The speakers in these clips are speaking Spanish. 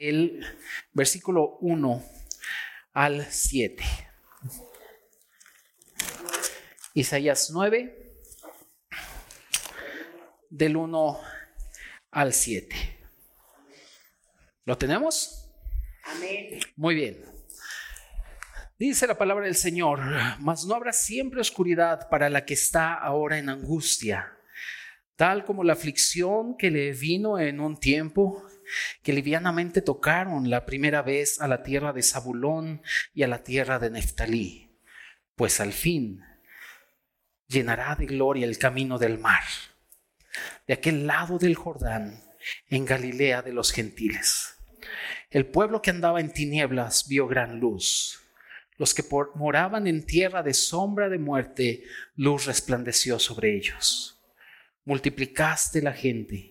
el versículo 1 al 7. Isaías 9, del 1 al 7. ¿Lo tenemos? Amén. Muy bien. Dice la palabra del Señor, mas no habrá siempre oscuridad para la que está ahora en angustia, tal como la aflicción que le vino en un tiempo que livianamente tocaron la primera vez a la tierra de Zabulón y a la tierra de Neftalí, pues al fin llenará de gloria el camino del mar, de aquel lado del Jordán, en Galilea de los gentiles. El pueblo que andaba en tinieblas vio gran luz. Los que moraban en tierra de sombra de muerte, luz resplandeció sobre ellos. Multiplicaste la gente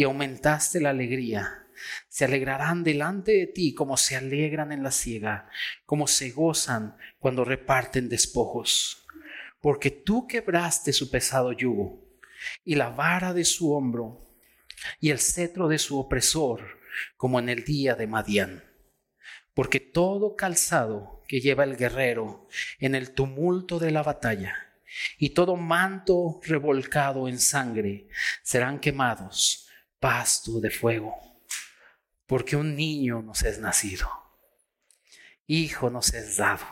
y aumentaste la alegría. Se alegrarán delante de ti como se alegran en la siega, como se gozan cuando reparten despojos. Porque tú quebraste su pesado yugo y la vara de su hombro y el cetro de su opresor, como en el día de Madián. Porque todo calzado que lleva el guerrero en el tumulto de la batalla y todo manto revolcado en sangre serán quemados pasto de fuego, porque un niño nos es nacido, hijo nos es dado,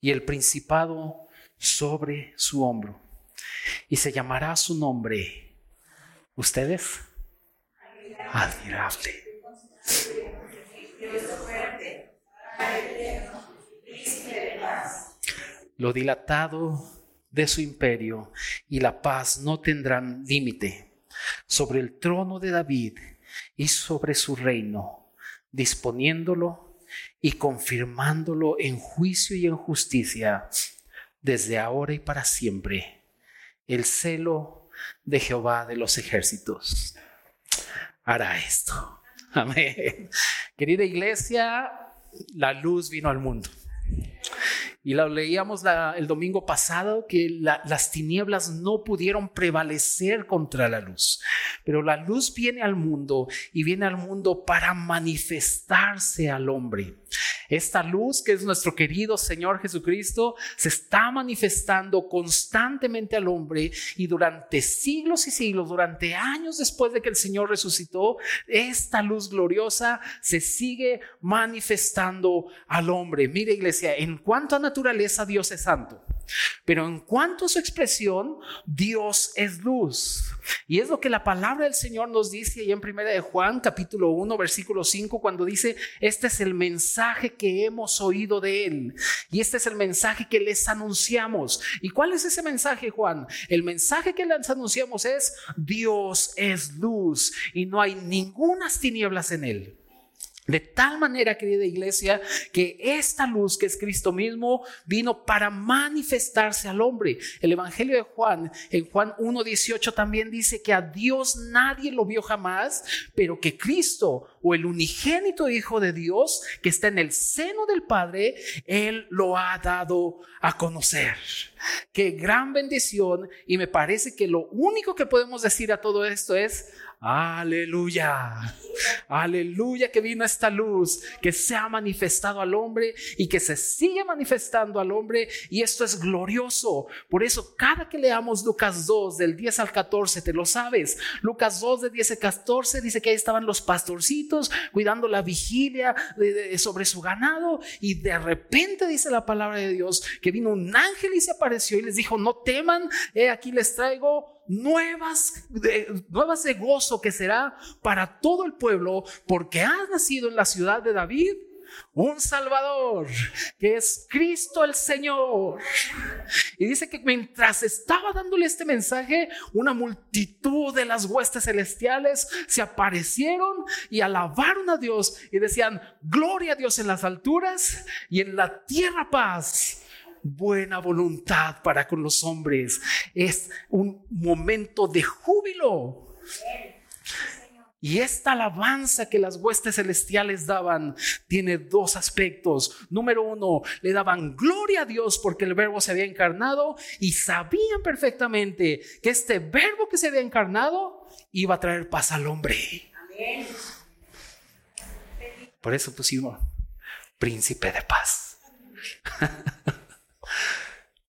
y el principado sobre su hombro, y se llamará su nombre. ¿Ustedes? Admirable. Lo dilatado de su imperio y la paz no tendrán límite sobre el trono de David y sobre su reino, disponiéndolo y confirmándolo en juicio y en justicia desde ahora y para siempre. El celo de Jehová de los ejércitos hará esto. Amén. Querida iglesia, la luz vino al mundo. Y lo leíamos el domingo pasado que las tinieblas no pudieron prevalecer contra la luz. Pero la luz viene al mundo y viene al mundo para manifestarse al hombre. Esta luz que es nuestro querido Señor Jesucristo se está manifestando constantemente al hombre y durante siglos y siglos, durante años después de que el Señor resucitó, esta luz gloriosa se sigue manifestando al hombre. Mire iglesia, en cuanto a naturaleza Dios es santo. Pero en cuanto a su expresión, Dios es luz. Y es lo que la palabra del Señor nos dice ahí en primera de Juan, capítulo 1, versículo 5, cuando dice, este es el mensaje que hemos oído de Él. Y este es el mensaje que les anunciamos. ¿Y cuál es ese mensaje, Juan? El mensaje que les anunciamos es, Dios es luz y no hay ninguna tinieblas en Él. De tal manera, querida iglesia, que esta luz que es Cristo mismo vino para manifestarse al hombre. El Evangelio de Juan, en Juan 1.18 también dice que a Dios nadie lo vio jamás, pero que Cristo o el unigénito Hijo de Dios que está en el seno del Padre, Él lo ha dado a conocer. Qué gran bendición y me parece que lo único que podemos decir a todo esto es, Aleluya. Aleluya que vino esta luz, que se ha manifestado al hombre y que se sigue manifestando al hombre. Y esto es glorioso. Por eso cada que leamos Lucas 2 del 10 al 14, te lo sabes. Lucas 2 del 10 al 14 dice que ahí estaban los pastorcitos cuidando la vigilia sobre su ganado. Y de repente dice la palabra de Dios que vino un ángel y se apareció y les dijo, no teman, aquí les traigo nuevas de, nuevas de gozo que será para todo el pueblo, porque ha nacido en la ciudad de David un Salvador, que es Cristo el Señor. Y dice que mientras estaba dándole este mensaje, una multitud de las huestes celestiales se aparecieron y alabaron a Dios y decían, gloria a Dios en las alturas y en la tierra paz buena voluntad para con los hombres. Es un momento de júbilo. Y esta alabanza que las huestes celestiales daban tiene dos aspectos. Número uno, le daban gloria a Dios porque el verbo se había encarnado y sabían perfectamente que este verbo que se había encarnado iba a traer paz al hombre. Por eso pusimos príncipe de paz.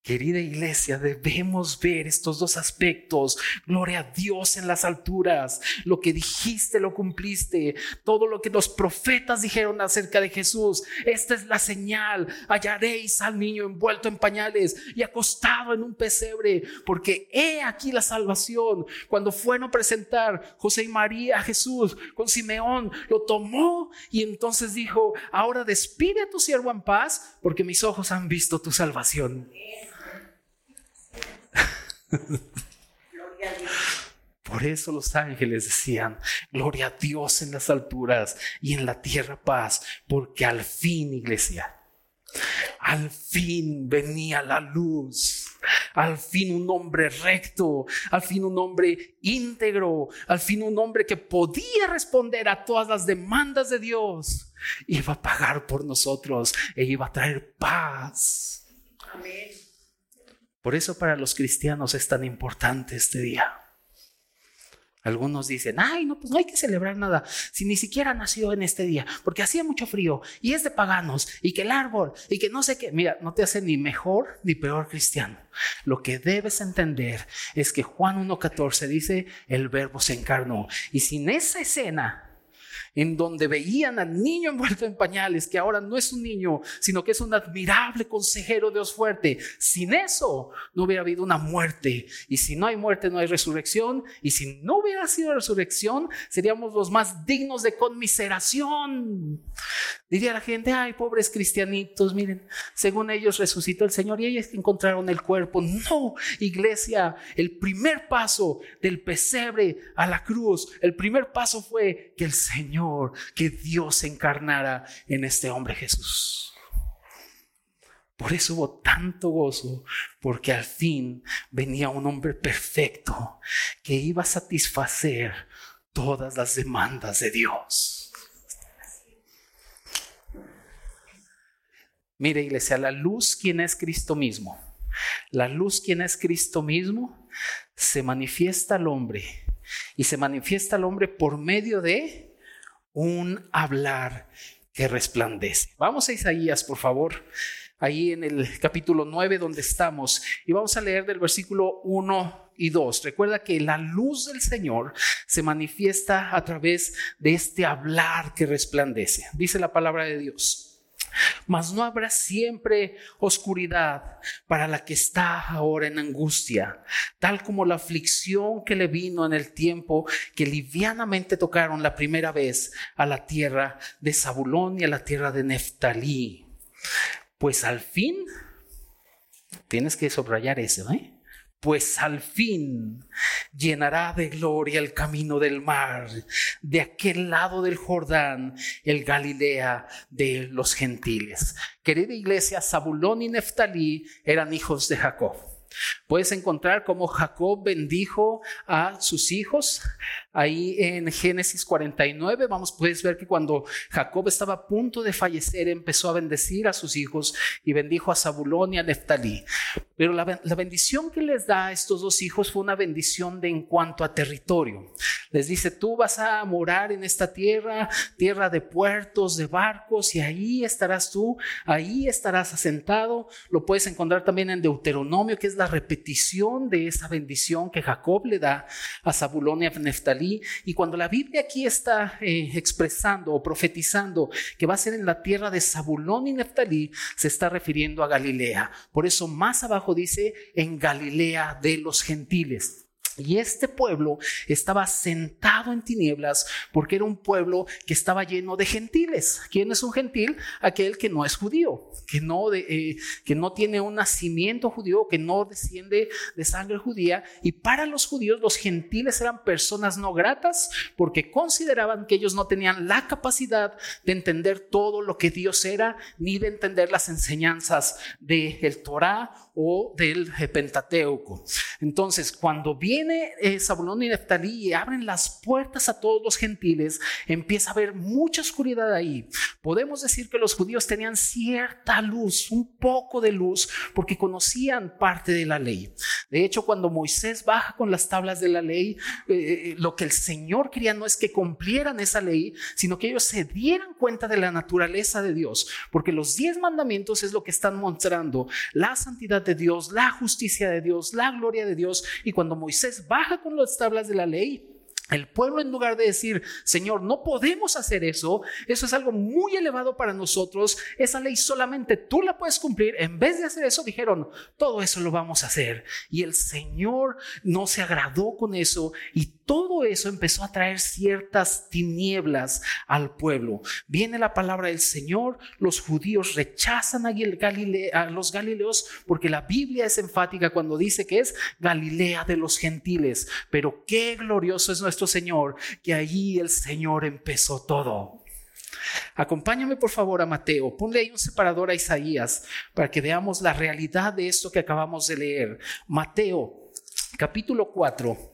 Querida iglesia, debemos ver estos dos aspectos. Gloria a Dios en las alturas. Lo que dijiste lo cumpliste. Todo lo que los profetas dijeron acerca de Jesús. Esta es la señal. Hallaréis al niño envuelto en pañales y acostado en un pesebre. Porque he aquí la salvación. Cuando fueron a presentar José y María a Jesús con Simeón, lo tomó y entonces dijo, ahora despide a tu siervo en paz porque mis ojos han visto tu salvación. Por eso los ángeles decían, gloria a Dios en las alturas y en la tierra paz, porque al fin, iglesia, al fin venía la luz, al fin un hombre recto, al fin un hombre íntegro, al fin un hombre que podía responder a todas las demandas de Dios, iba a pagar por nosotros e iba a traer paz. Amén. Por eso para los cristianos es tan importante este día. Algunos dicen, ay, no, pues no hay que celebrar nada si ni siquiera nació en este día, porque hacía mucho frío y es de paganos y que el árbol y que no sé qué. Mira, no te hace ni mejor ni peor cristiano. Lo que debes entender es que Juan 1.14 dice, el verbo se encarnó. Y sin esa escena en donde veían al niño envuelto en pañales, que ahora no es un niño, sino que es un admirable consejero de Dios fuerte. Sin eso no hubiera habido una muerte. Y si no hay muerte, no hay resurrección. Y si no hubiera sido resurrección, seríamos los más dignos de conmiseración. Diría la gente, ay, pobres cristianitos, miren, según ellos resucitó el Señor y ellos encontraron el cuerpo. No, iglesia, el primer paso del pesebre a la cruz, el primer paso fue que el Señor que Dios se encarnara en este hombre Jesús. Por eso hubo tanto gozo, porque al fin venía un hombre perfecto que iba a satisfacer todas las demandas de Dios. Mire, iglesia, la luz, quien es Cristo mismo, la luz, quien es Cristo mismo, se manifiesta al hombre y se manifiesta al hombre por medio de un hablar que resplandece. Vamos a Isaías, por favor, ahí en el capítulo 9 donde estamos, y vamos a leer del versículo 1 y 2. Recuerda que la luz del Señor se manifiesta a través de este hablar que resplandece. Dice la palabra de Dios. Mas no habrá siempre oscuridad para la que está ahora en angustia, tal como la aflicción que le vino en el tiempo que livianamente tocaron la primera vez a la tierra de Zabulón y a la tierra de Neftalí. Pues al fin, tienes que subrayar eso, ¿eh? Pues al fin llenará de gloria el camino del mar, de aquel lado del Jordán, el Galilea de los gentiles. Querida iglesia, Zabulón y Neftalí eran hijos de Jacob. Puedes encontrar cómo Jacob bendijo a sus hijos. Ahí en Génesis 49, vamos, puedes ver que cuando Jacob estaba a punto de fallecer, empezó a bendecir a sus hijos y bendijo a Zabulón y a Neftalí. Pero la, bendición que les da a estos dos hijos fue una bendición de en cuanto a territorio. Les dice, tú vas a morar en esta tierra, tierra de puertos, de barcos, y ahí estarás tú, ahí estarás asentado. Lo puedes encontrar también en Deuteronomio, que es la repetición de esa bendición que Jacob le da a Zabulón y a Neftalí. Y cuando la Biblia aquí está eh, expresando o profetizando que va a ser en la tierra de Zabulón y Neftalí, se está refiriendo a Galilea. Por eso más abajo dice en Galilea de los gentiles. Y este pueblo estaba sentado en tinieblas porque era un pueblo que estaba lleno de gentiles. ¿Quién es un gentil? Aquel que no es judío, que no, eh, que no tiene un nacimiento judío, que no desciende de sangre judía. Y para los judíos los gentiles eran personas no gratas porque consideraban que ellos no tenían la capacidad de entender todo lo que Dios era, ni de entender las enseñanzas del el Torah o del Pentateuco. Entonces, cuando viene eh, Zabulón y Neftalí y abren las puertas a todos los gentiles, empieza a haber mucha oscuridad ahí. Podemos decir que los judíos tenían cierta luz, un poco de luz, porque conocían parte de la ley. De hecho, cuando Moisés baja con las tablas de la ley, eh, eh, lo que el Señor quería no es que cumplieran esa ley, sino que ellos se dieran cuenta de la naturaleza de Dios, porque los diez mandamientos es lo que están mostrando la santidad de Dios, la justicia de Dios, la gloria de Dios. Y cuando Moisés baja con las tablas de la ley, el pueblo en lugar de decir, Señor, no podemos hacer eso, eso es algo muy elevado para nosotros, esa ley solamente tú la puedes cumplir, en vez de hacer eso dijeron, todo eso lo vamos a hacer. Y el Señor no se agradó con eso y todo eso empezó a traer ciertas tinieblas al pueblo. Viene la palabra del Señor, los judíos rechazan a, los galileos porque la Biblia es enfática cuando dice que es Galilea de los gentiles, pero qué glorioso es nuestro Señor, que allí el Señor empezó todo. Acompáñame por favor a Mateo, ponle ahí un separador a Isaías para que veamos la realidad de esto que acabamos de leer. Mateo, capítulo 4,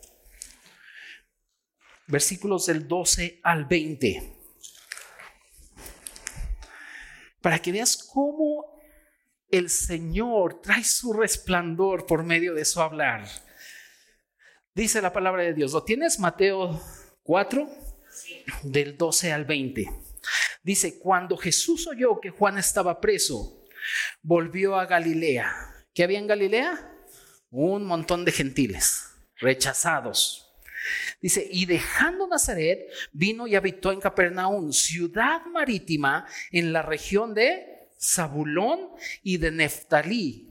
versículos del 12 al 20. Para que veas cómo el Señor trae su resplandor por medio de su hablar. Dice la palabra de Dios. ¿Lo tienes? Mateo 4, del 12 al 20. Dice, cuando Jesús oyó que Juan estaba preso, volvió a Galilea. ¿Qué había en Galilea? Un montón de gentiles, rechazados. Dice, y dejando Nazaret, vino y habitó en Capernaum, ciudad marítima en la región de Zabulón y de Neftalí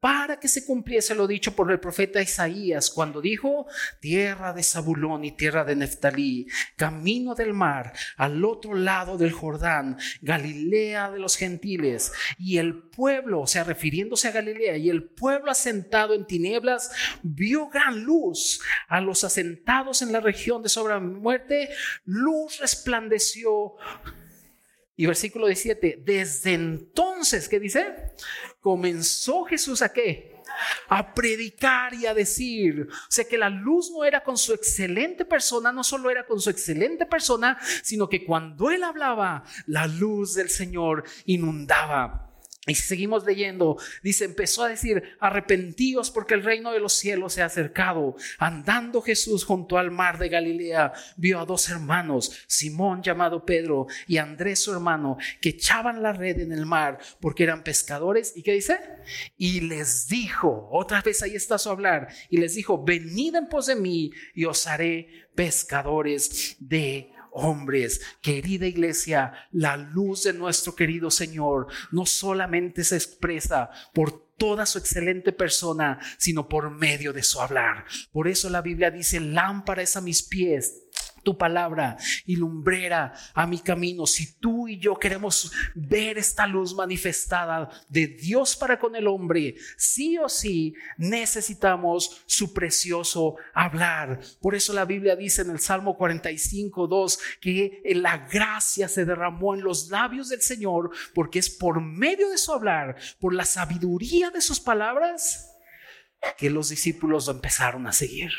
para que se cumpliese lo dicho por el profeta Isaías cuando dijo, tierra de Zabulón y tierra de Neftalí, camino del mar, al otro lado del Jordán, Galilea de los gentiles, y el pueblo, o sea, refiriéndose a Galilea, y el pueblo asentado en tinieblas vio gran luz, a los asentados en la región de sobra muerte, luz resplandeció. Y versículo 17, desde entonces, ¿qué dice? Comenzó Jesús a qué? A predicar y a decir. O sea que la luz no era con su excelente persona, no solo era con su excelente persona, sino que cuando él hablaba, la luz del Señor inundaba y si seguimos leyendo, dice, empezó a decir, arrepentíos porque el reino de los cielos se ha acercado. Andando Jesús junto al mar de Galilea, vio a dos hermanos, Simón llamado Pedro y Andrés su hermano, que echaban la red en el mar porque eran pescadores. ¿Y qué dice? Y les dijo, otra vez ahí está su hablar, y les dijo, venid en pos de mí y os haré pescadores de hombres. Querida iglesia, la luz de nuestro querido Señor no solamente se expresa por toda su excelente persona, sino por medio de su hablar. Por eso la Biblia dice, lámpara es a mis pies tu palabra y lumbrera a mi camino. Si tú y yo queremos ver esta luz manifestada de Dios para con el hombre, sí o sí necesitamos su precioso hablar. Por eso la Biblia dice en el Salmo 45, 2 que la gracia se derramó en los labios del Señor porque es por medio de su hablar, por la sabiduría de sus palabras que los discípulos lo empezaron a seguir.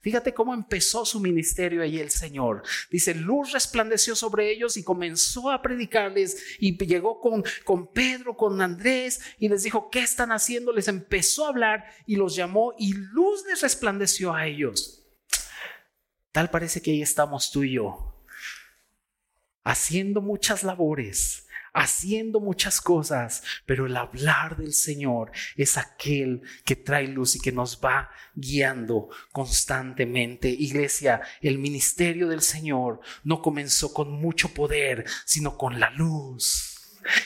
Fíjate cómo empezó su ministerio ahí el Señor. Dice, luz resplandeció sobre ellos y comenzó a predicarles y llegó con, con Pedro, con Andrés y les dijo, ¿qué están haciendo? Les empezó a hablar y los llamó y luz les resplandeció a ellos. Tal parece que ahí estamos tú y yo, haciendo muchas labores, haciendo muchas cosas, pero el hablar del Señor es aquel que trae luz y que nos va guiando constantemente. Iglesia, el ministerio del Señor no comenzó con mucho poder, sino con la luz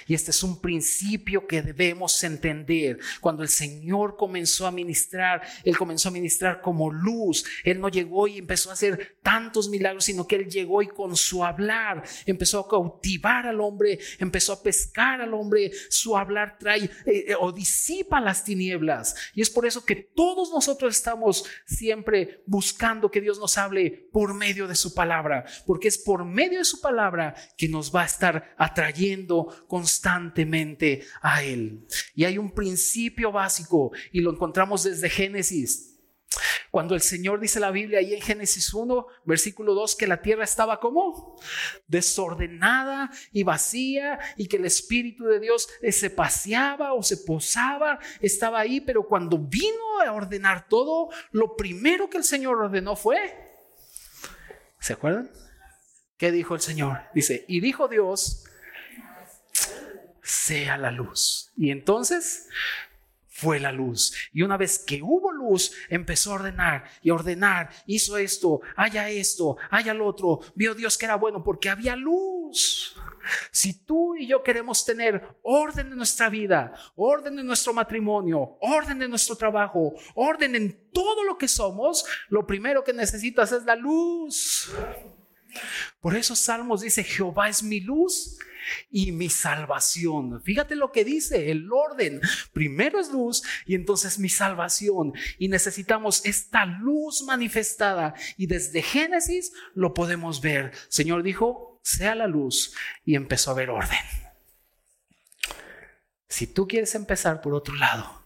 y este es un principio que debemos entender. Cuando el Señor comenzó a ministrar, Él comenzó a ministrar como luz. Él no llegó y empezó a hacer tantos milagros, sino que Él llegó y con su hablar empezó a cautivar al hombre, empezó a pescar al hombre. Su hablar trae eh, eh, o disipa las tinieblas. Y es por eso que todos nosotros estamos siempre buscando que Dios nos hable por medio de su palabra, porque es por medio de su palabra que nos va a estar atrayendo constantemente a Él. Y hay un principio básico y lo encontramos desde Génesis. Cuando el Señor dice la Biblia ahí en Génesis 1, versículo 2, que la tierra estaba como desordenada y vacía y que el Espíritu de Dios se paseaba o se posaba, estaba ahí, pero cuando vino a ordenar todo, lo primero que el Señor ordenó fue, ¿se acuerdan? ¿Qué dijo el Señor? Dice, y dijo Dios, sea la luz. Y entonces fue la luz. Y una vez que hubo luz, empezó a ordenar y ordenar. Hizo esto, haya esto, haya lo otro. Vio Dios que era bueno porque había luz. Si tú y yo queremos tener orden en nuestra vida, orden en nuestro matrimonio, orden en nuestro trabajo, orden en todo lo que somos, lo primero que necesitas es la luz. Por eso Salmos dice, Jehová es mi luz y mi salvación. Fíjate lo que dice, el orden. Primero es luz y entonces mi salvación. Y necesitamos esta luz manifestada. Y desde Génesis lo podemos ver. Señor dijo, sea la luz y empezó a haber orden. Si tú quieres empezar por otro lado,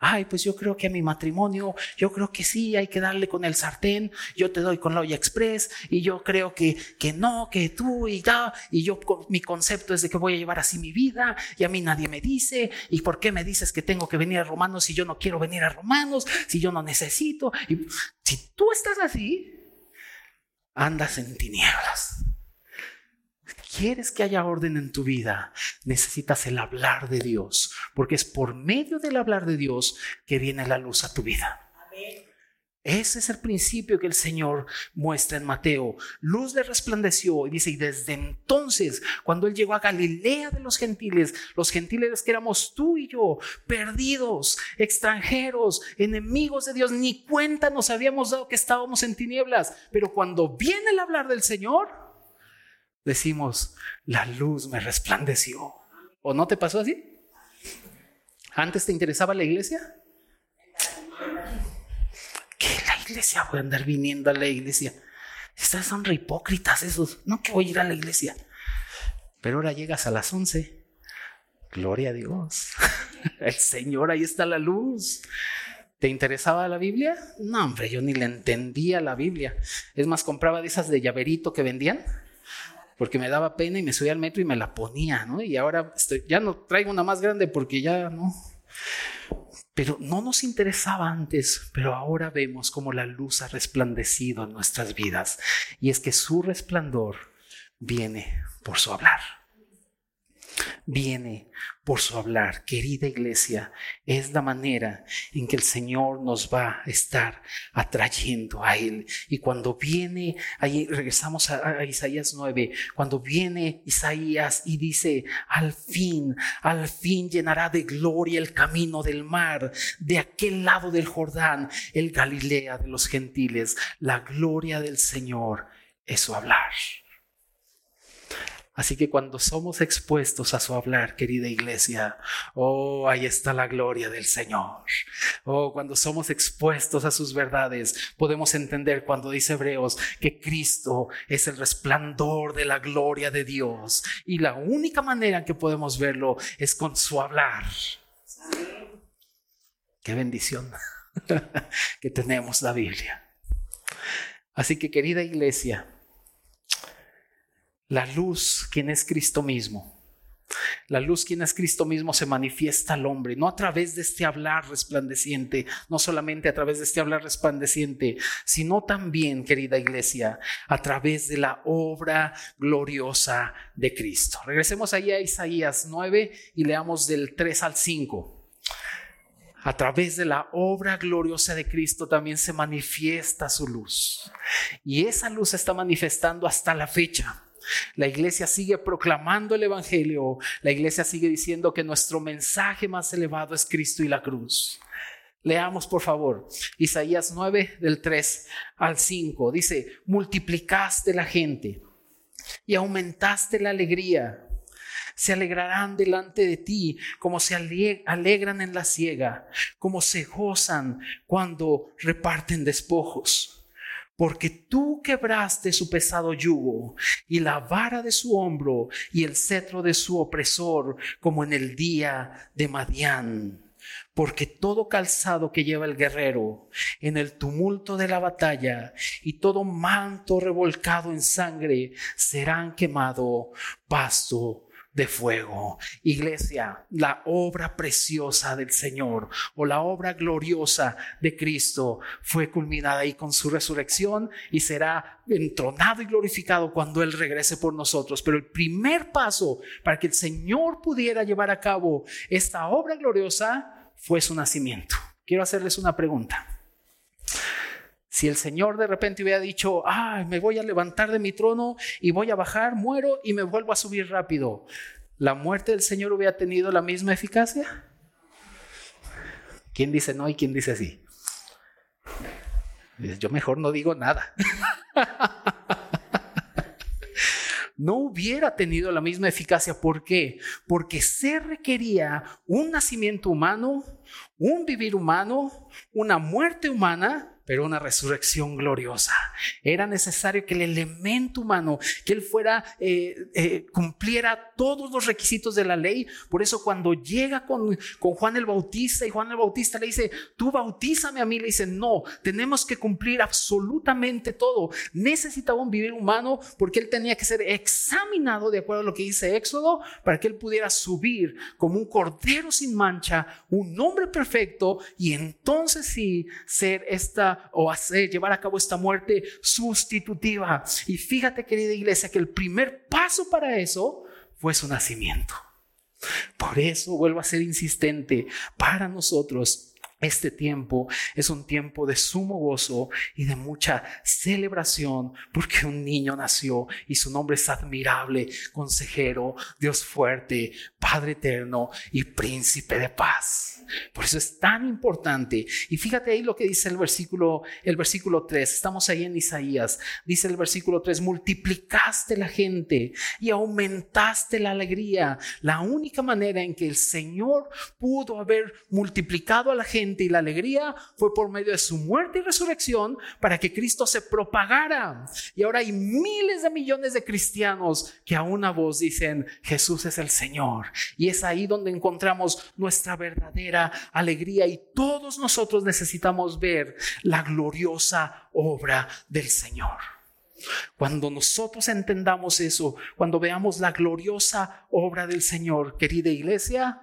ay, pues yo creo que a mi matrimonio, yo creo que sí, hay que darle con el sartén, yo te doy con la olla express y yo creo que, que no, que tú y ya, y yo mi concepto es de que voy a llevar así mi vida y a mí nadie me dice, y por qué me dices que tengo que venir a Romanos si yo no quiero venir a Romanos, si yo no necesito. Y si tú estás así, andas en tinieblas quieres que haya orden en tu vida, necesitas el hablar de Dios, porque es por medio del hablar de Dios que viene la luz a tu vida. Ese es el principio que el Señor muestra en Mateo. Luz le resplandeció y dice, y desde entonces, cuando Él llegó a Galilea de los gentiles, los gentiles que éramos tú y yo, perdidos, extranjeros, enemigos de Dios, ni cuenta nos habíamos dado que estábamos en tinieblas. Pero cuando viene el hablar del Señor, decimos, la luz me resplandeció. ¿O no te pasó así? ¿Antes te interesaba la iglesia? ¿Qué la iglesia? Voy a andar viniendo a la iglesia. Estas son re hipócritas esos. No que voy a ir a la iglesia. Pero ahora llegas a las 11. Gloria a Dios. El Señor, ahí está la luz. ¿Te interesaba la Biblia? No, hombre, yo ni le entendía la Biblia. Es más, compraba de esas de llaverito que vendían porque me daba pena y me subía al metro y me la ponía, ¿no? Y ahora ya no traigo una más grande porque ya no. Pero no nos interesaba antes, pero ahora vemos cómo la luz ha resplandecido en nuestras vidas. Y es que su resplandor viene por su hablar viene por su hablar. Querida iglesia, es la manera en que el Señor nos va a estar atrayendo a Él. Y cuando viene, ahí regresamos a, Isaías 9, cuando viene Isaías y dice, al fin, al fin llenará de gloria el camino del mar, de aquel lado del Jordán, el Galilea de los gentiles. La gloria del Señor es su hablar. Así que cuando somos expuestos a su hablar, querida iglesia, oh, ahí está la gloria del Señor. Oh, cuando somos expuestos a sus verdades, podemos entender cuando dice Hebreos que Cristo es el resplandor de la gloria de Dios. Y la única manera en que podemos verlo es con su hablar. Qué bendición que tenemos la Biblia. Así que querida iglesia, la luz, quien es Cristo mismo. La luz, quien es Cristo mismo, se manifiesta al hombre, no a través de este hablar resplandeciente, no solamente a través de este hablar resplandeciente, sino también, querida iglesia, a través de la obra gloriosa de Cristo. Regresemos ahí a Isaías 9 y leamos del 3 al 5. A través de la obra gloriosa de Cristo también se manifiesta su luz. Y esa luz se está manifestando hasta la fecha. La iglesia sigue proclamando el Evangelio. La iglesia sigue diciendo que nuestro mensaje más elevado es Cristo y la cruz. Leamos por favor Isaías 9 del 3 al 5. Dice, multiplicaste la gente y aumentaste la alegría. Se alegrarán delante de ti como se alegran en la siega, como se gozan cuando reparten despojos porque tú quebraste su pesado yugo y la vara de su hombro y el cetro de su opresor, como en el día de Madián. Porque todo calzado que lleva el guerrero en el tumulto de la batalla y todo manto revolcado en sangre serán quemado pasto de fuego. Iglesia, la obra preciosa del Señor o la obra gloriosa de Cristo fue culminada ahí con su resurrección y será entronado y glorificado cuando Él regrese por nosotros. Pero el primer paso para que el Señor pudiera llevar a cabo esta obra gloriosa fue su nacimiento. Quiero hacerles una pregunta. Si el Señor de repente hubiera dicho, ah, me voy a levantar de mi trono y voy a bajar, muero y me vuelvo a subir rápido, ¿la muerte del Señor hubiera tenido la misma eficacia? ¿Quién dice no y quién dice sí? Yo mejor no digo nada. no hubiera tenido la misma eficacia. ¿Por qué? Porque se requería un nacimiento humano, un vivir humano, una muerte humana pero una resurrección gloriosa. Era necesario que el elemento humano, que él fuera, eh, eh, cumpliera todos los requisitos de la ley. Por eso cuando llega con, con Juan el Bautista y Juan el Bautista le dice, tú bautízame a mí, le dice, no, tenemos que cumplir absolutamente todo. Necesitaba un vivir humano porque él tenía que ser examinado de acuerdo a lo que dice Éxodo para que él pudiera subir como un cordero sin mancha, un hombre perfecto y entonces sí ser o hacer, llevar a cabo esta muerte sustitutiva. Y fíjate, querida iglesia, que el primer paso para eso fue su nacimiento. Por eso vuelvo a ser insistente para nosotros este tiempo es un tiempo de sumo gozo y de mucha celebración porque un niño nació y su nombre es admirable, consejero, Dios fuerte, Padre eterno y príncipe de paz. Por eso es tan importante. Y fíjate ahí lo que dice el versículo el versículo 3. Estamos ahí en Isaías. Dice el versículo 3, multiplicaste la gente y aumentaste la alegría. La única manera en que el Señor pudo haber multiplicado a la gente y la alegría fue por medio de su muerte y resurrección para que Cristo se propagara. Y ahora hay miles de millones de cristianos que a una voz dicen, Jesús es el Señor. Y es ahí donde encontramos nuestra verdadera alegría y todos nosotros necesitamos ver la gloriosa obra del Señor. Cuando nosotros entendamos eso, cuando veamos la gloriosa obra del Señor, querida iglesia,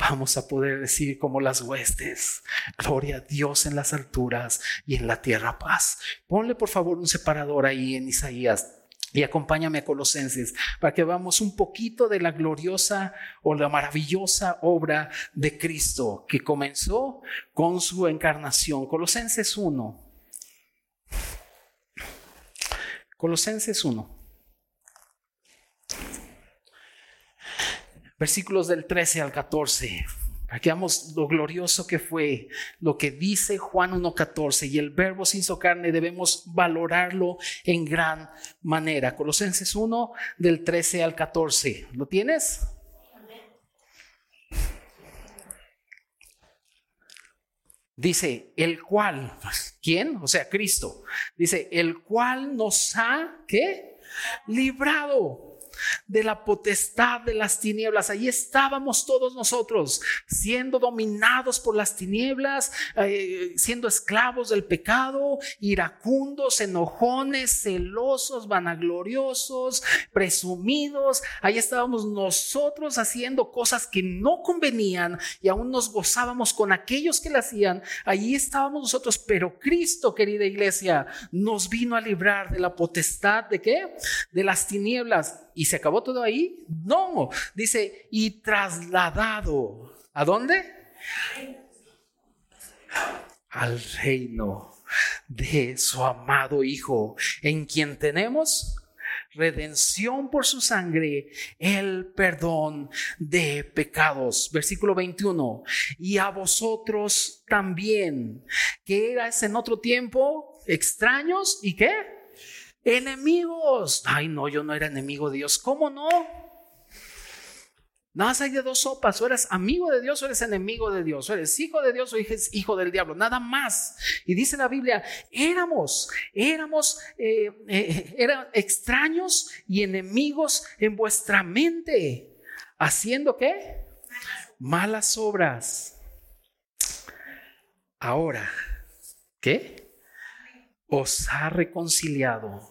vamos a poder decir como las huestes, gloria a Dios en las alturas y en la tierra paz. Ponle por favor un separador ahí en Isaías. Y acompáñame a Colosenses para que veamos un poquito de la gloriosa o la maravillosa obra de Cristo que comenzó con su encarnación. Colosenses 1. Colosenses 1. Versículos del 13 al 14. Aquí vemos lo glorioso que fue, lo que dice Juan 1.14 y el verbo se hizo carne, debemos valorarlo en gran manera. Colosenses 1 del 13 al 14. ¿Lo tienes? Dice, el cual, ¿quién? O sea, Cristo. Dice, el cual nos ha, ¿qué? Librado de la potestad de las tinieblas. Ahí estábamos todos nosotros, siendo dominados por las tinieblas, eh, siendo esclavos del pecado, iracundos, enojones, celosos, vanagloriosos, presumidos. Ahí estábamos nosotros haciendo cosas que no convenían y aún nos gozábamos con aquellos que la hacían. Ahí estábamos nosotros, pero Cristo, querida iglesia, nos vino a librar de la potestad de qué? De las tinieblas y se acabó todo ahí. No, dice, y trasladado. ¿A dónde? Al reino de su amado Hijo, en quien tenemos redención por su sangre, el perdón de pecados. Versículo 21. Y a vosotros también, que eras en otro tiempo extraños y qué? Enemigos. Ay, no, yo no era enemigo de Dios. ¿Cómo no? Nada más hay de dos sopas, o eres amigo de Dios o eres enemigo de Dios, o eres hijo de Dios o eres hijo del diablo, nada más. Y dice la Biblia, éramos, éramos, eh, eh, eran extraños y enemigos en vuestra mente, haciendo qué? Malas obras. Ahora, ¿qué? Os ha reconciliado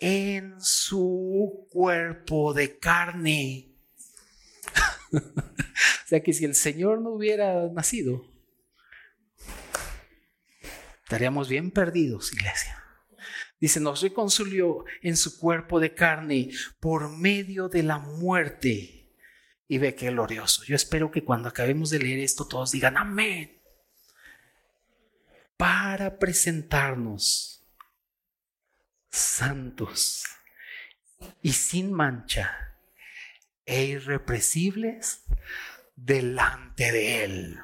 en su cuerpo de carne o sea que si el Señor no hubiera nacido, estaríamos bien perdidos, iglesia. Dice, nos reconcilió en su cuerpo de carne por medio de la muerte. Y ve qué glorioso. Yo espero que cuando acabemos de leer esto todos digan amén. Para presentarnos santos y sin mancha e irrepresibles delante de Él.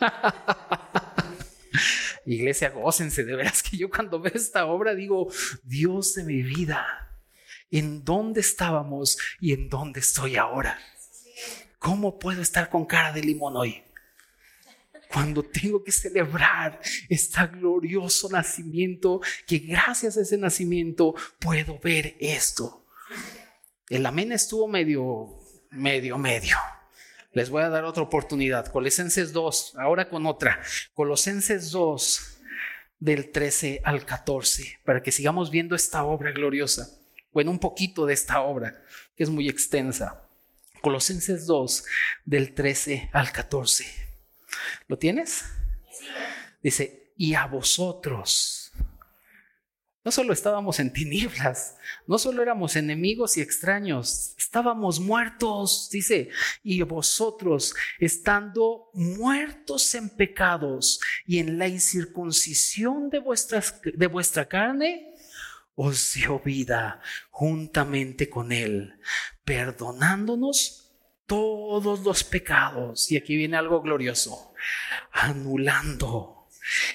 Iglesia, gócense, de veras que yo cuando veo esta obra digo, Dios de mi vida, ¿en dónde estábamos y en dónde estoy ahora? ¿Cómo puedo estar con cara de limón hoy? Cuando tengo que celebrar este glorioso nacimiento, que gracias a ese nacimiento puedo ver esto. El amén estuvo medio, medio, medio. Les voy a dar otra oportunidad. Colosenses 2, ahora con otra. Colosenses 2, del 13 al 14, para que sigamos viendo esta obra gloriosa. Bueno, un poquito de esta obra, que es muy extensa. Colosenses 2, del 13 al 14. ¿Lo tienes? Dice, y a vosotros no solo estábamos en tinieblas, no solo éramos enemigos y extraños, estábamos muertos, dice, y vosotros, estando muertos en pecados y en la incircuncisión de, de vuestra carne, os dio vida juntamente con Él, perdonándonos todos los pecados. Y aquí viene algo glorioso, anulando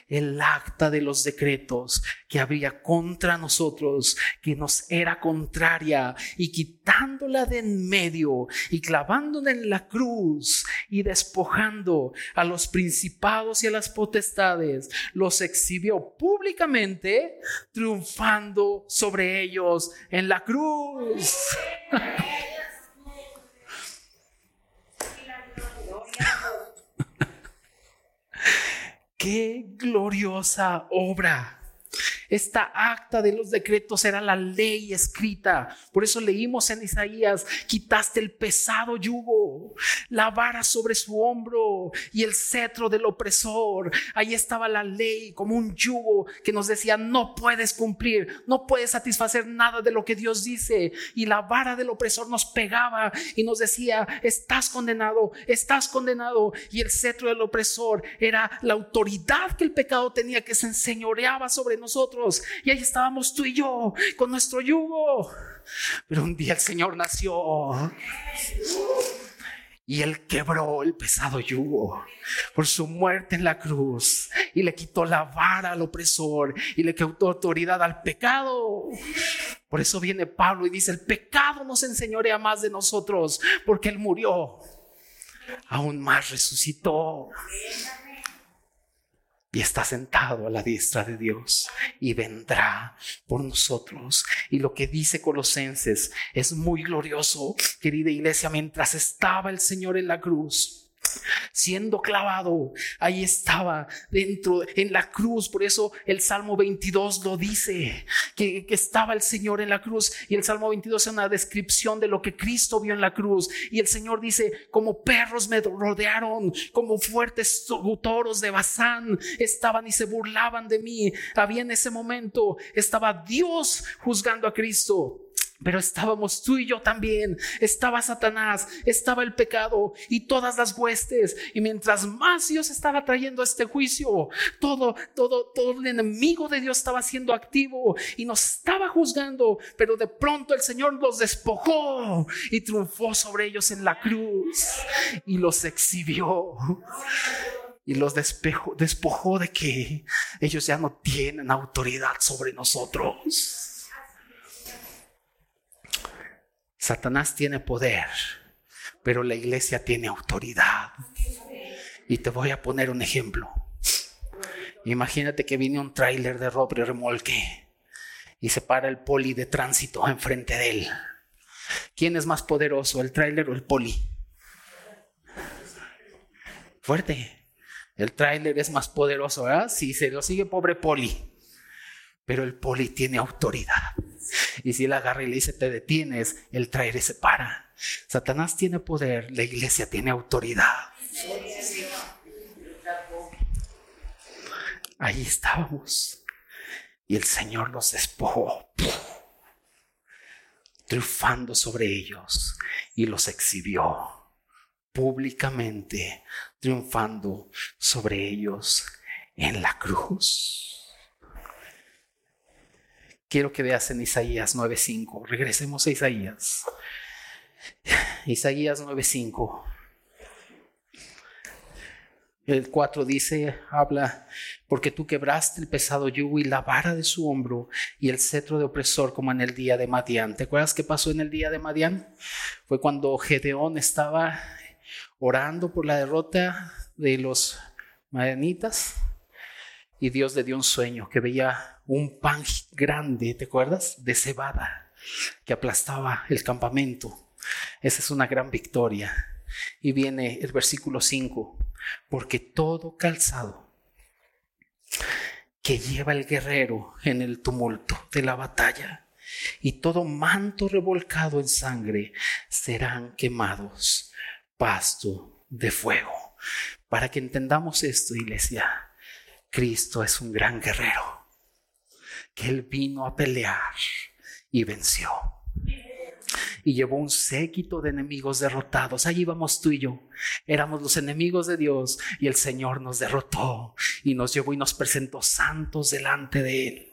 el acta de los decretos que había contra nosotros, que nos era contraria, y quitándola de en medio y clavándola en la cruz y despojando a los principados y a las potestades, los exhibió públicamente, triunfando sobre ellos en la cruz. qué gloriosa obra. Esta acta de los decretos era la ley escrita. Por eso leímos en Isaías, quitaste el pesado yugo, la vara sobre su hombro y el cetro del opresor. Ahí estaba la ley como un yugo que nos decía, no puedes cumplir, no puedes satisfacer nada de lo que Dios dice. Y la vara del opresor nos pegaba y nos decía, estás condenado, estás condenado. Y el cetro del opresor era la autoridad que el pecado tenía que se enseñoreaba sobre nosotros y ahí estábamos tú y yo con nuestro yugo. Pero un día el Señor nació y Él quebró el pesado yugo por su muerte en la cruz y le quitó la vara al opresor y le quitó autoridad al pecado. Por eso viene Pablo y dice, el pecado nos enseñorea más de nosotros porque Él murió. Aún más resucitó y está sentado a la diestra de Dios y vendrá por nosotros. Y lo que dice Colosenses es muy glorioso, querida iglesia, mientras estaba el Señor en la cruz siendo clavado. Ahí estaba dentro, en la cruz. Por eso el Salmo 22 lo dice, que, estaba el Señor en la cruz. Y el Salmo 22 es una descripción de lo que Cristo vio en la cruz. Y el Señor dice, como perros me rodearon, como fuertes toros de Bazán, estaban y se burlaban de mí. Había en ese momento, estaba Dios juzgando a Cristo. Pero estábamos tú y yo también. Estaba Satanás, estaba el pecado y todas las huestes. Y mientras más Dios estaba trayendo este juicio, todo, todo, todo el enemigo de Dios estaba siendo activo y nos estaba juzgando. Pero de pronto el Señor los despojó y triunfó sobre ellos en la cruz y los exhibió y los despojó de que ellos ya no tienen autoridad sobre nosotros. Satanás tiene poder, pero la iglesia tiene autoridad. Y te voy a poner un ejemplo. Imagínate que viene un tráiler de roble remolque y se para el poli de tránsito enfrente de él. ¿Quién es más poderoso, el tráiler o el poli? Fuerte. El tráiler es más poderoso, ¿verdad? Si se lo sigue, pobre poli. Pero el poli tiene autoridad. Y si él agarra y le dice, te detienes, el tráiler se para. Satanás tiene poder, la iglesia tiene autoridad. Ahí estábamos. Y el Señor los despojó, triunfando sobre ellos y los exhibió públicamente, triunfando sobre ellos en la cruz. Quiero que veas en Isaías 9:5. Regresemos a Isaías. Isaías 9:5. El 4 dice, habla, porque tú quebraste el pesado yugo y la vara de su hombro y el cetro de opresor como en el día de Madián. ¿Te acuerdas qué pasó en el día de Madián? Fue cuando Gedeón estaba orando por la derrota de los madianitas y Dios le dio un sueño que veía un pan grande, ¿te acuerdas? De cebada que aplastaba el campamento. Esa es una gran victoria. Y viene el versículo 5 porque todo calzado que lleva el guerrero en el tumulto de la batalla y todo manto revolcado en sangre serán quemados, pasto de fuego. Para que entendamos esto, iglesia, Cristo es un gran guerrero, que Él vino a pelear y venció y llevó un séquito de enemigos derrotados. Allí íbamos tú y yo. Éramos los enemigos de Dios y el Señor nos derrotó y nos llevó y nos presentó santos delante de Él.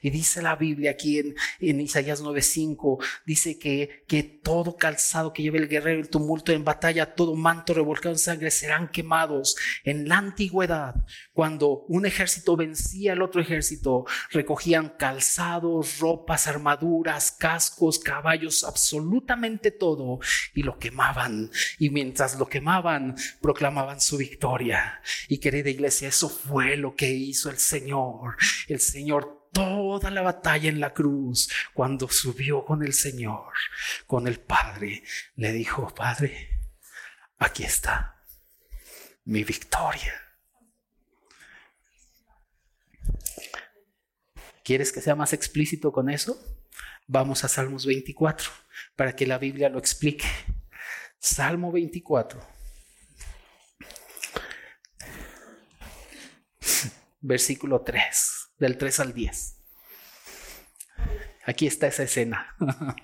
Y dice la Biblia aquí en, en Isaías 9:5, dice que, que todo calzado que lleve el guerrero, el tumulto en batalla, todo manto revolcado en sangre serán quemados. En la antigüedad, cuando un ejército vencía al otro ejército, recogían calzados, ropas, armaduras, cascos, caballos, absolutamente absolutamente todo y lo quemaban. Y mientras lo quemaban, proclamaban su victoria. Y querida iglesia, eso fue lo que hizo el Señor. El Señor toda la batalla en la cruz, cuando subió con el Señor, con el Padre, le dijo, Padre, aquí está mi victoria. ¿Quieres que sea más explícito con eso? Vamos a Salmos 24 para que la Biblia lo explique. Salmo 24. Versículo 3, del 3 al 10. Aquí está esa escena.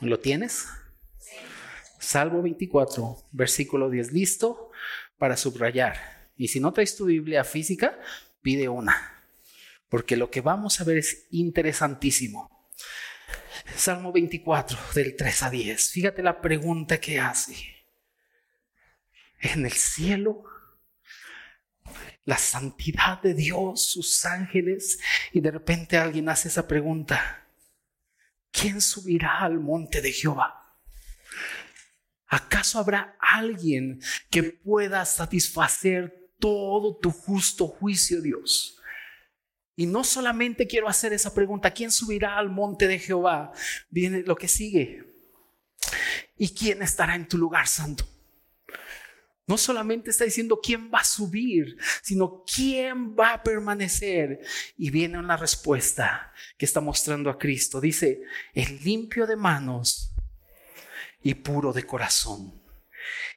¿Lo tienes? Salmo 24, versículo 10. ¿Listo? Para subrayar. Y si no traes tu Biblia física, pide una porque lo que vamos a ver es interesantísimo. Salmo 24, del 3 a 10. Fíjate la pregunta que hace. En el cielo, la santidad de Dios, sus ángeles, y de repente alguien hace esa pregunta. ¿Quién subirá al monte de Jehová? ¿Acaso habrá alguien que pueda satisfacer todo tu justo juicio, Dios? Y no solamente quiero hacer esa pregunta, ¿quién subirá al monte de Jehová? Viene lo que sigue. ¿Y quién estará en tu lugar santo? No solamente está diciendo quién va a subir, sino quién va a permanecer. Y viene una respuesta que está mostrando a Cristo. Dice, el limpio de manos y puro de corazón.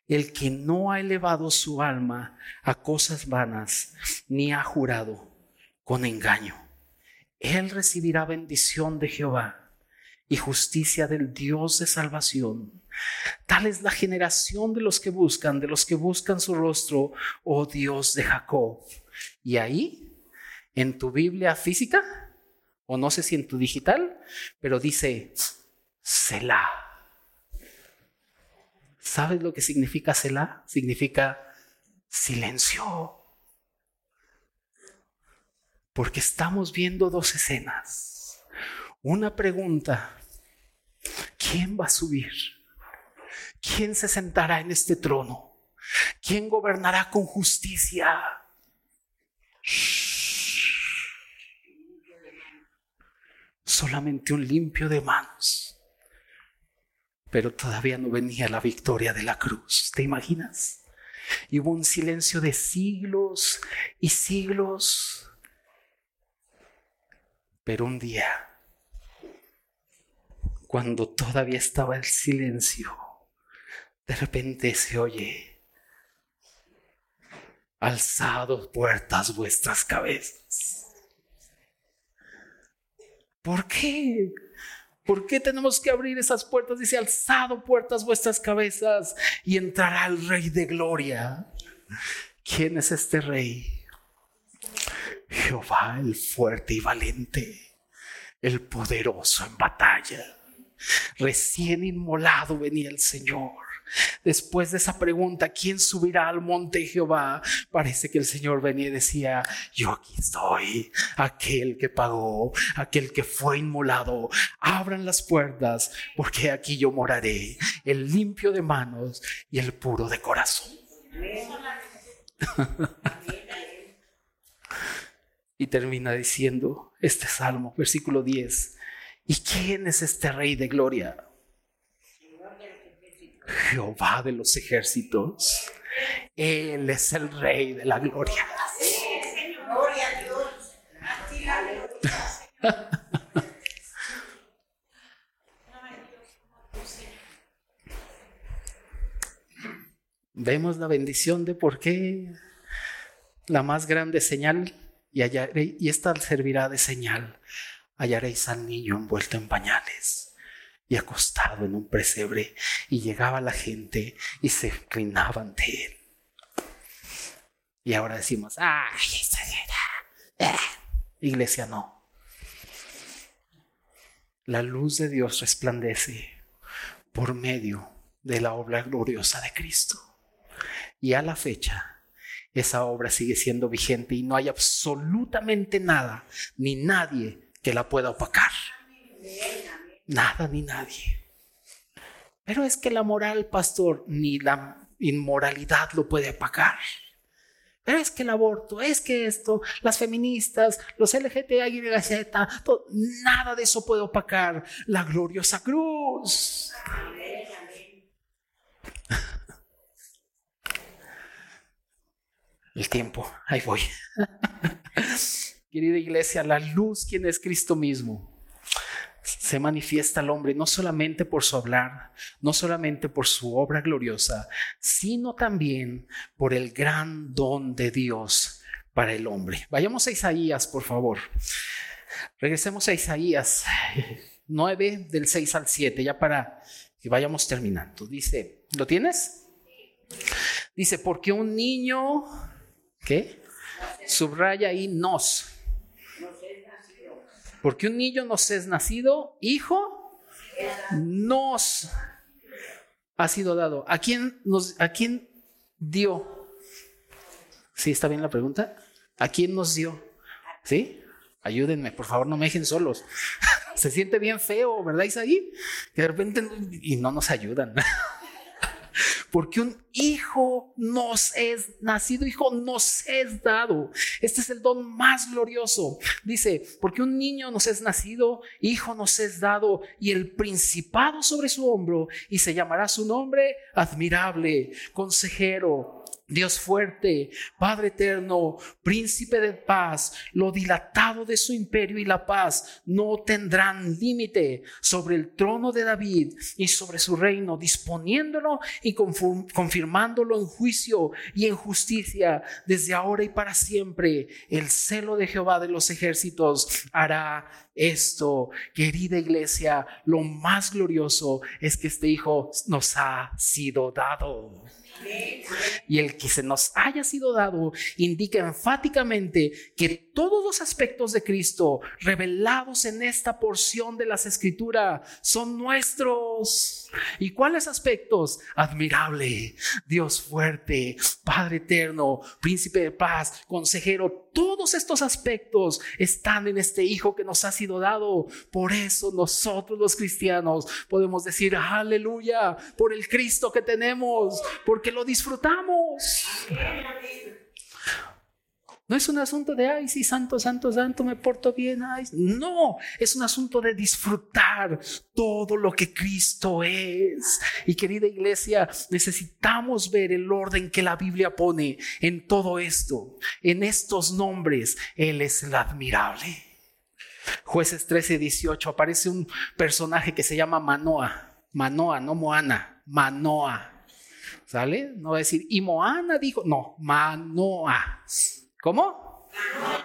El que no ha elevado su alma a cosas vanas, ni ha jurado con engaño. Él recibirá bendición de Jehová y justicia del Dios de salvación. Tal es la generación de los que buscan, de los que buscan su rostro, oh Dios de Jacob. Y ahí, en tu Biblia física, o no sé si en tu digital, pero dice Selah. ¿Sabes lo que significa Selah? Significa silencio. Porque estamos viendo dos escenas. Una pregunta, ¿quién va a subir? ¿Quién se sentará en este trono? ¿Quién gobernará con justicia? Solamente un limpio de manos. Pero todavía no venía la victoria de la cruz. ¿Te imaginas? Hubo un silencio de siglos y siglos. Pero un día, cuando todavía estaba el silencio, de repente se oye, alzado puertas vuestras cabezas. ¿Por qué? ¿Por qué tenemos que abrir esas puertas? Dice, alzado puertas vuestras cabezas y entrará el Rey de Gloria. ¿Quién es este Rey? Jehová el fuerte y valiente, el poderoso en batalla. Recién inmolado venía el Señor Después de esa pregunta, ¿quién subirá al monte de Jehová? Parece que el Señor venía y decía, yo aquí estoy, aquel que pagó, aquel que fue inmolado. Abran las puertas, porque aquí yo moraré, el limpio de manos y el puro de corazón. y termina diciendo este salmo, versículo 10. ¿Y quién es este rey de gloria? Jehová de los ejércitos. Él es el rey de la gloria. Vemos la bendición de por qué la más grande señal y, y esta servirá de señal. Hallaréis al niño envuelto en pañales y acostado en un presebre y llegaba la gente y se inclinaba ante él. Y ahora decimos, ay, esa era. iglesia no. La luz de Dios resplandece por medio de la obra gloriosa de Cristo. Y a la fecha, esa obra sigue siendo vigente y no hay absolutamente nada ni nadie que la pueda opacar nada ni nadie. Pero es que la moral, pastor, ni la inmoralidad lo puede apagar. Pero es que el aborto, es que esto, las feministas, los LGTBI, todo, nada de eso puede opacar la gloriosa cruz. El tiempo, ahí voy. Querida iglesia, la luz, quien es Cristo mismo se manifiesta al hombre no solamente por su hablar, no solamente por su obra gloriosa, sino también por el gran don de Dios para el hombre. Vayamos a Isaías, por favor. Regresemos a Isaías 9 del 6 al 7, ya para que vayamos terminando. Dice, ¿lo tienes? Dice, porque un niño, ¿qué? Subraya ahí nos porque un niño nos es nacido, hijo nos ha sido dado. ¿A quién, nos, a quién dio? ¿Sí está bien la pregunta? ¿A quién nos dio? ¿Sí? Ayúdenme, por favor, no me dejen solos. Se siente bien feo, ¿verdad, Isaí? Que de repente y no nos ayudan. porque un hijo nos es nacido, hijo nos es dado. Este es el don más glorioso. Dice, porque un niño nos es nacido, hijo nos es dado, y el principado sobre su hombro, y se llamará su nombre admirable, consejero Dios fuerte, Padre eterno, príncipe de paz, lo dilatado de su imperio y la paz no tendrán límite sobre el trono de David y sobre su reino, disponiéndolo y confirmándolo en juicio y en justicia desde ahora y para siempre. El celo de Jehová de los ejércitos hará esto, querida iglesia, lo más glorioso es que este Hijo nos ha sido dado. Y el que se nos haya sido dado indica enfáticamente que todos los aspectos de Cristo revelados en esta porción de las escrituras son nuestros. ¿Y cuáles aspectos? Admirable, Dios fuerte, Padre eterno, príncipe de paz, consejero, Todos estos aspectos están en este Hijo que nos ha sido dado. Por eso nosotros los cristianos podemos decir aleluya por el Cristo que tenemos, porque lo disfrutamos. No es un asunto de, ay, sí, santo, santo, santo, me porto bien. Ay. No, es un asunto de disfrutar todo lo que Cristo es. Y querida iglesia, necesitamos ver el orden que la Biblia pone en todo esto, en estos nombres. Él es el admirable. Jueces 13, 18, aparece un personaje que se llama Manoa. Manoa, no Moana, Manoa. ¿Sale? No va a decir, y Moana dijo, no, Manoa. ¿Cómo?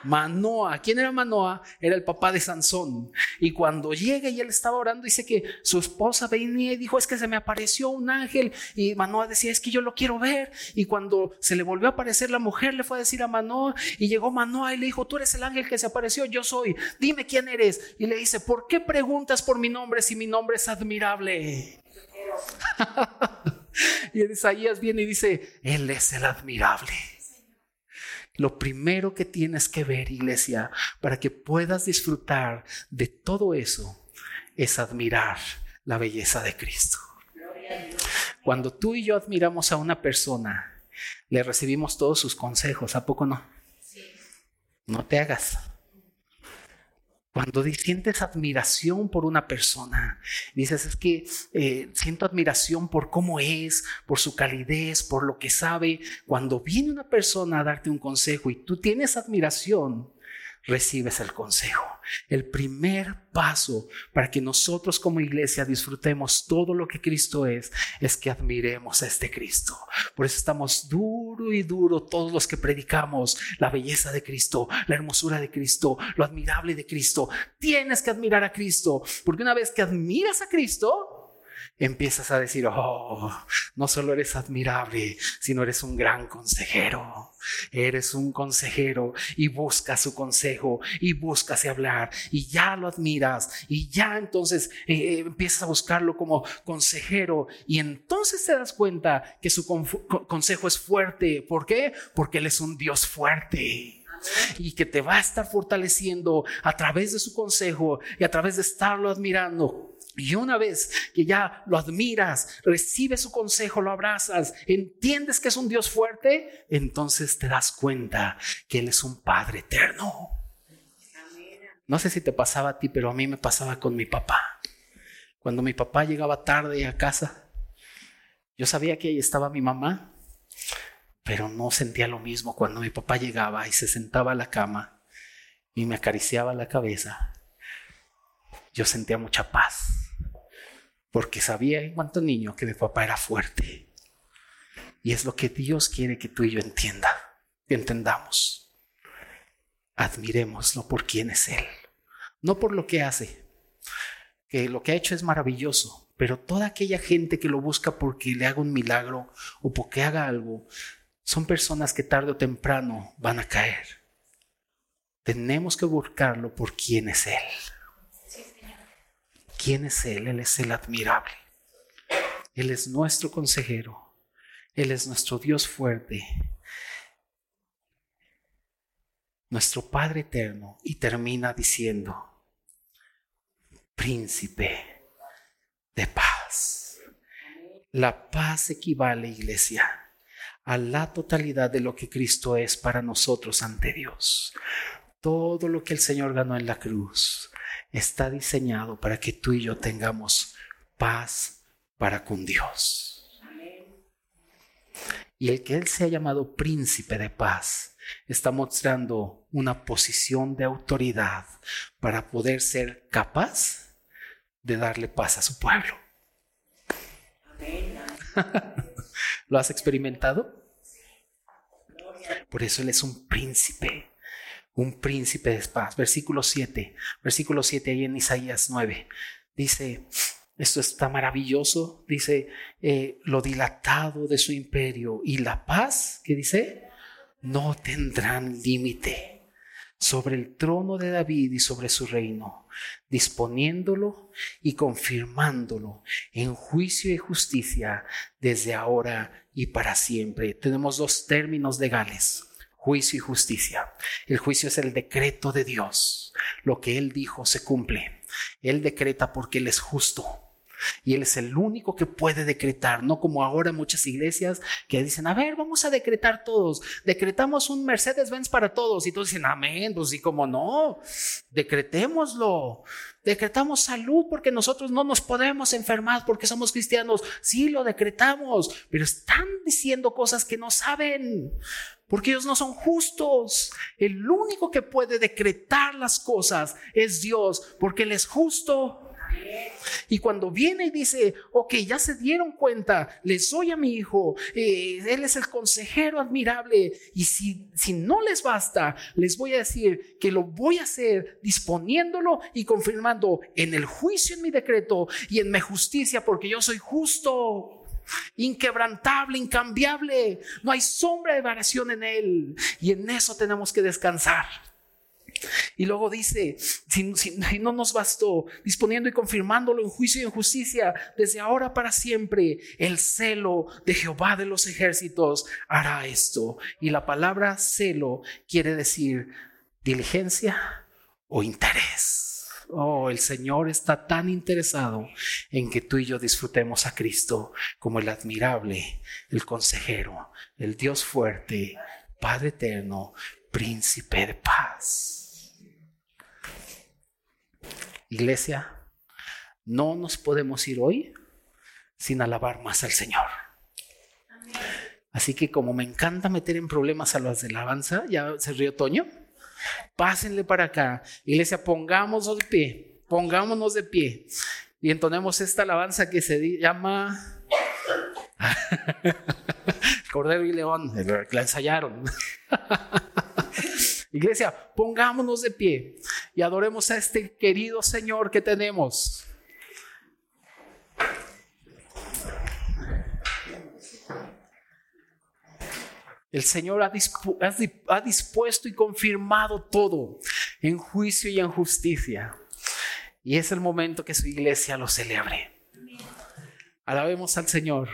Manoa. ¿Quién era Manoa? Era el papá de Sansón. Y cuando llega y él estaba orando, dice que su esposa venía y dijo, es que se me apareció un ángel. Y Manoa decía, es que yo lo quiero ver. Y cuando se le volvió a aparecer la mujer, le fue a decir a Manoa. Y llegó Manoa y le dijo, tú eres el ángel que se apareció, yo soy. Dime quién eres. Y le dice, ¿por qué preguntas por mi nombre si mi nombre es admirable? y Isaías viene y dice, Él es el admirable. Lo primero que tienes que ver, iglesia, para que puedas disfrutar de todo eso, es admirar la belleza de Cristo. Cuando tú y yo admiramos a una persona, le recibimos todos sus consejos, ¿a poco no? No te hagas. Cuando sientes admiración por una persona, dices, es que eh, siento admiración por cómo es, por su calidez, por lo que sabe. Cuando viene una persona a darte un consejo y tú tienes admiración, recibes el consejo. El primer paso para que nosotros como iglesia disfrutemos todo lo que Cristo es, es que admiremos a este Cristo. Por eso estamos duro y duro todos los que predicamos la belleza de Cristo, la hermosura de Cristo, lo admirable de Cristo. Tienes que admirar a Cristo, porque una vez que admiras a Cristo, empiezas a decir, oh, no solo eres admirable, sino eres un gran consejero. Eres un consejero y buscas su consejo y buscas hablar y ya lo admiras y ya entonces eh, eh, empiezas a buscarlo como consejero y entonces te das cuenta que su consejo es fuerte. ¿Por qué? Porque Él es un Dios fuerte y que te va a estar fortaleciendo a través de su consejo y a través de estarlo admirando y una vez que ya lo admiras, recibes su consejo, lo abrazas, entiendes que es un Dios fuerte, entonces te das cuenta que Él es un Padre eterno. No sé si te pasaba a ti, pero a mí me pasaba con mi papá. Cuando mi papá llegaba tarde a casa, yo sabía que ahí estaba mi mamá, pero no sentía lo mismo cuando mi papá llegaba y se sentaba a la cama y me acariciaba la cabeza. Yo sentía mucha paz porque sabía en cuanto niño que mi papá era fuerte. Y es lo que Dios quiere que tú y yo entienda, entendamos. Admirémoslo por quién es Él, no por lo que hace, que lo que ha hecho es maravilloso, pero toda aquella gente que lo busca porque le haga un milagro o porque haga algo, son personas que tarde o temprano van a caer. Tenemos que buscarlo por quién es Él. ¿Quién es Él? Él es el admirable. Él es nuestro consejero. Él es nuestro Dios fuerte. Nuestro Padre eterno. Y termina diciendo, príncipe de paz. La paz equivale, iglesia, a la totalidad de lo que Cristo es para nosotros ante Dios. Todo lo que el Señor ganó en la cruz está diseñado para que tú y yo tengamos paz para con Dios. Y el que Él sea llamado príncipe de paz está mostrando una posición de autoridad para poder ser capaz de darle paz a su pueblo. ¿Lo has experimentado? Por eso Él es un príncipe un príncipe de paz. Versículo 7, versículo 7 ahí en Isaías 9. Dice, esto está maravilloso, dice, eh, lo dilatado de su imperio y la paz, que dice, no tendrán límite sobre el trono de David y sobre su reino, disponiéndolo y confirmándolo en juicio y justicia desde ahora y para siempre. Tenemos dos términos legales juicio y justicia. El juicio es el decreto de Dios. Lo que Él dijo se cumple. Él decreta porque Él es justo. Y Él es el único que puede decretar, no como ahora muchas iglesias que dicen, a ver, vamos a decretar todos, decretamos un Mercedes-Benz para todos. Y todos dicen, amén, pues sí, como no, decretémoslo. Decretamos salud porque nosotros no nos podemos enfermar porque somos cristianos. Sí, lo decretamos, pero están diciendo cosas que no saben porque ellos no son justos. El único que puede decretar las cosas es Dios, porque Él es justo. Y cuando viene y dice, ok, ya se dieron cuenta, les doy a mi hijo, eh, él es el consejero admirable, y si, si no les basta, les voy a decir que lo voy a hacer disponiéndolo y confirmando en el juicio en mi decreto y en mi justicia, porque yo soy justo inquebrantable, incambiable. No hay sombra de variación en Él. Y en eso tenemos que descansar. Y luego dice, si, no nos bastó, disponiendo y confirmándolo en juicio y en justicia, desde ahora para siempre, el celo de Jehová de los ejércitos hará esto. Y la palabra celo quiere decir diligencia o interés. Oh, el Señor está tan interesado en que tú y yo disfrutemos a Cristo como el admirable, el consejero, el Dios fuerte, Padre eterno, príncipe de paz. Iglesia, no nos podemos ir hoy sin alabar más al Señor. Así que como me encanta meter en problemas a los de alabanza, ya se rió Toño. Pásenle para acá. Iglesia, pongámonos de pie. Pongámonos de pie. Y entonemos esta alabanza que se llama Cordero y León. La ensayaron. Iglesia, pongámonos de pie y adoremos a este querido Señor que tenemos. El Señor ha, dispuesto y confirmado todo en juicio y en justicia. Y es el momento que su iglesia lo celebre. Alabemos al Señor.